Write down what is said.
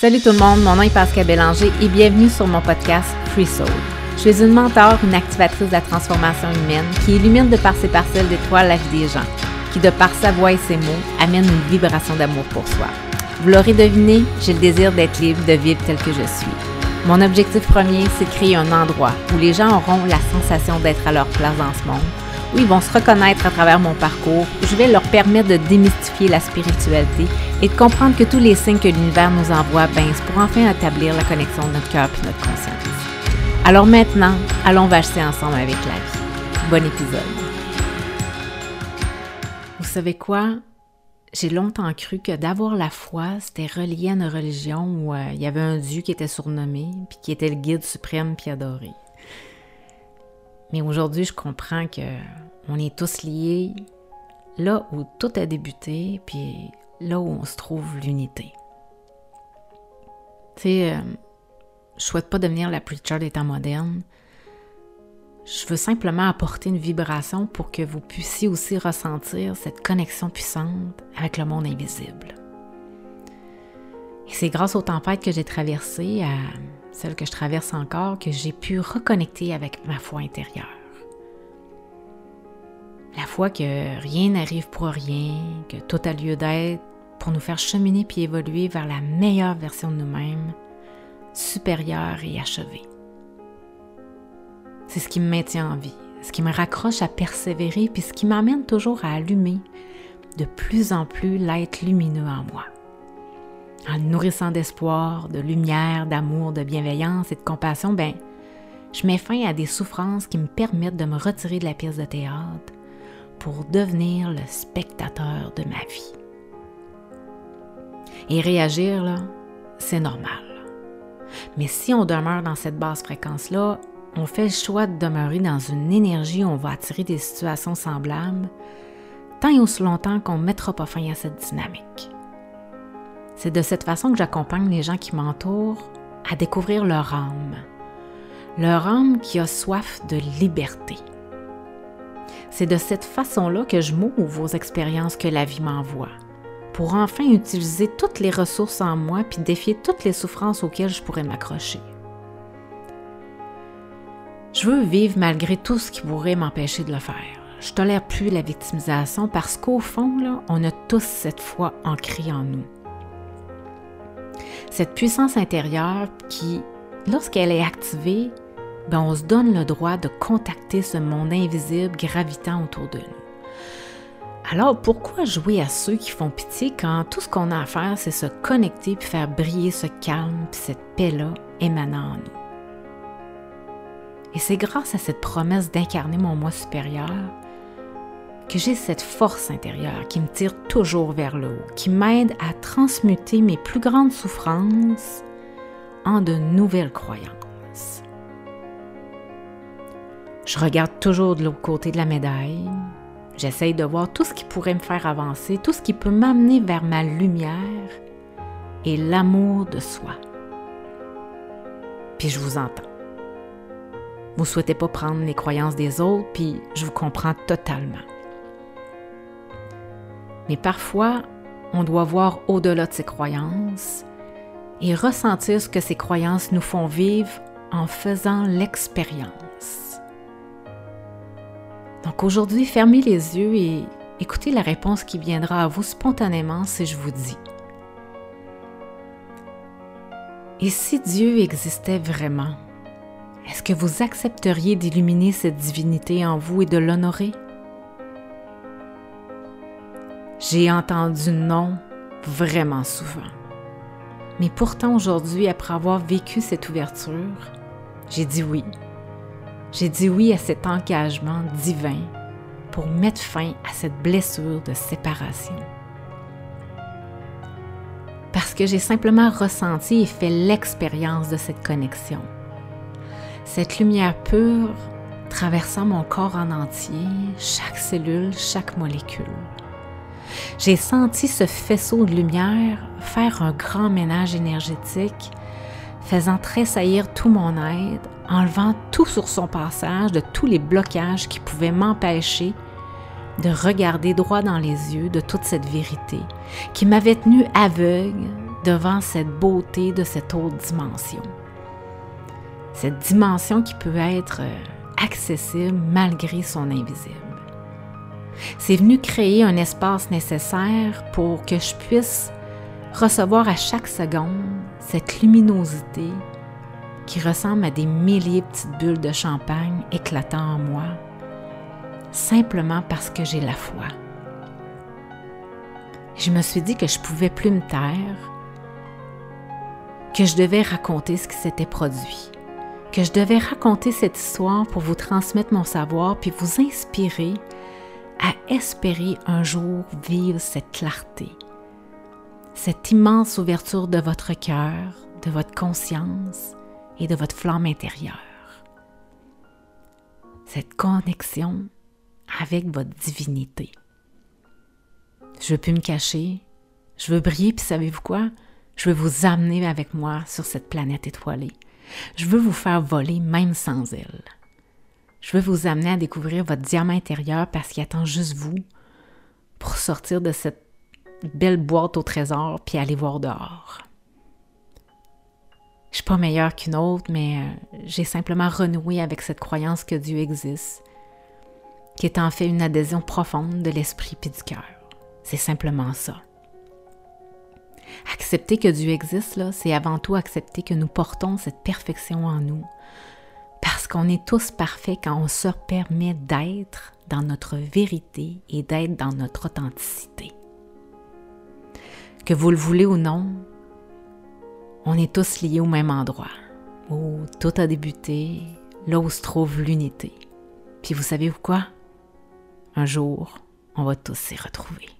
Salut tout le monde, mon nom est Pascal Bélanger et bienvenue sur mon podcast Free Soul. Je suis une mentor, une activatrice de la transformation humaine qui illumine de par ses parcelles d'étoiles la vie des gens, qui de par sa voix et ses mots amène une vibration d'amour pour soi. Vous l'aurez deviné, j'ai le désir d'être libre, de vivre tel que je suis. Mon objectif premier, c'est de créer un endroit où les gens auront la sensation d'être à leur place dans ce monde, où ils vont se reconnaître à travers mon parcours, je vais leur permettre de démystifier la spiritualité et de comprendre que tous les signes que l'univers nous envoie, c'est pour enfin établir la connexion de notre cœur et notre conscience. Alors maintenant, allons vacher ensemble avec la vie. Bon épisode. Vous savez quoi? J'ai longtemps cru que d'avoir la foi, c'était relié à une religion où euh, il y avait un Dieu qui était surnommé, puis qui était le guide suprême puis adoré. Mais aujourd'hui, je comprends que on est tous liés là où tout a débuté, puis là où on se trouve l'unité. Tu sais, euh, je souhaite pas devenir la preacher des temps modernes. Je veux simplement apporter une vibration pour que vous puissiez aussi ressentir cette connexion puissante avec le monde invisible. Et c'est grâce aux tempêtes que j'ai traversées, à celles que je traverse encore, que j'ai pu reconnecter avec ma foi intérieure. La foi que rien n'arrive pour rien, que tout a lieu d'être pour nous faire cheminer puis évoluer vers la meilleure version de nous-mêmes, supérieure et achevée. C'est ce qui me maintient en vie, ce qui me raccroche à persévérer, puis ce qui m'amène toujours à allumer de plus en plus l'être lumineux en moi. En nourrissant d'espoir, de lumière, d'amour, de bienveillance et de compassion, ben, je mets fin à des souffrances qui me permettent de me retirer de la pièce de théâtre pour devenir le spectateur de ma vie. Et réagir, là, c'est normal. Mais si on demeure dans cette basse fréquence-là, on fait le choix de demeurer dans une énergie où on va attirer des situations semblables, tant et aussi longtemps qu'on ne mettra pas fin à cette dynamique. C'est de cette façon que j'accompagne les gens qui m'entourent à découvrir leur âme, leur âme qui a soif de liberté. C'est de cette façon-là que je m'ouvre aux expériences que la vie m'envoie, pour enfin utiliser toutes les ressources en moi puis défier toutes les souffrances auxquelles je pourrais m'accrocher. Je veux vivre malgré tout ce qui pourrait m'empêcher de le faire. Je tolère plus la victimisation parce qu'au fond, on a tous cette foi ancrée en nous. Cette puissance intérieure qui, lorsqu'elle est activée, ben on se donne le droit de contacter ce monde invisible gravitant autour de nous. Alors pourquoi jouer à ceux qui font pitié quand tout ce qu'on a à faire, c'est se connecter puis faire briller ce calme puis cette paix-là émanant en nous? Et c'est grâce à cette promesse d'incarner mon moi supérieur que j'ai cette force intérieure qui me tire toujours vers le haut, qui m'aide à transmuter mes plus grandes souffrances en de nouvelles croyances. Je regarde toujours de l'autre côté de la médaille. J'essaye de voir tout ce qui pourrait me faire avancer, tout ce qui peut m'amener vers ma lumière et l'amour de soi. Puis je vous entends. Vous ne souhaitez pas prendre les croyances des autres, puis je vous comprends totalement. Mais parfois, on doit voir au-delà de ces croyances et ressentir ce que ces croyances nous font vivre en faisant l'expérience. Donc aujourd'hui, fermez les yeux et écoutez la réponse qui viendra à vous spontanément si je vous dis. Et si Dieu existait vraiment, est-ce que vous accepteriez d'illuminer cette divinité en vous et de l'honorer? J'ai entendu non vraiment souvent. Mais pourtant aujourd'hui, après avoir vécu cette ouverture, j'ai dit oui. J'ai dit oui à cet engagement divin pour mettre fin à cette blessure de séparation. Parce que j'ai simplement ressenti et fait l'expérience de cette connexion cette lumière pure traversant mon corps en entier, chaque cellule, chaque molécule. J'ai senti ce faisceau de lumière faire un grand ménage énergétique, faisant tressaillir tout mon être, enlevant tout sur son passage de tous les blocages qui pouvaient m'empêcher de regarder droit dans les yeux de toute cette vérité qui m'avait tenu aveugle, devant cette beauté de cette autre dimension. Cette dimension qui peut être euh, accessible malgré son invisible. C'est venu créer un espace nécessaire pour que je puisse recevoir à chaque seconde cette luminosité qui ressemble à des milliers de petites bulles de champagne éclatant en moi, simplement parce que j'ai la foi. Je me suis dit que je pouvais plus me taire, que je devais raconter ce qui s'était produit, que je devais raconter cette histoire pour vous transmettre mon savoir puis vous inspirer à espérer un jour vivre cette clarté, cette immense ouverture de votre cœur, de votre conscience et de votre flamme intérieure. Cette connexion avec votre divinité. Je veux plus me cacher, je veux briller, puis savez-vous quoi? Je veux vous amener avec moi sur cette planète étoilée. Je veux vous faire voler même sans elle. Je veux vous amener à découvrir votre diamant intérieur parce qu'il attend juste vous pour sortir de cette belle boîte au trésor puis aller voir dehors. Je suis pas meilleure qu'une autre, mais euh, j'ai simplement renoué avec cette croyance que Dieu existe, qui est en fait une adhésion profonde de l'esprit puis du cœur. C'est simplement ça. Accepter que Dieu existe, c'est avant tout accepter que nous portons cette perfection en nous, parce qu'on est tous parfaits quand on se permet d'être dans notre vérité et d'être dans notre authenticité. Que vous le voulez ou non, on est tous liés au même endroit, où tout a débuté, là où se trouve l'unité. Puis vous savez quoi? Un jour, on va tous s'y retrouver.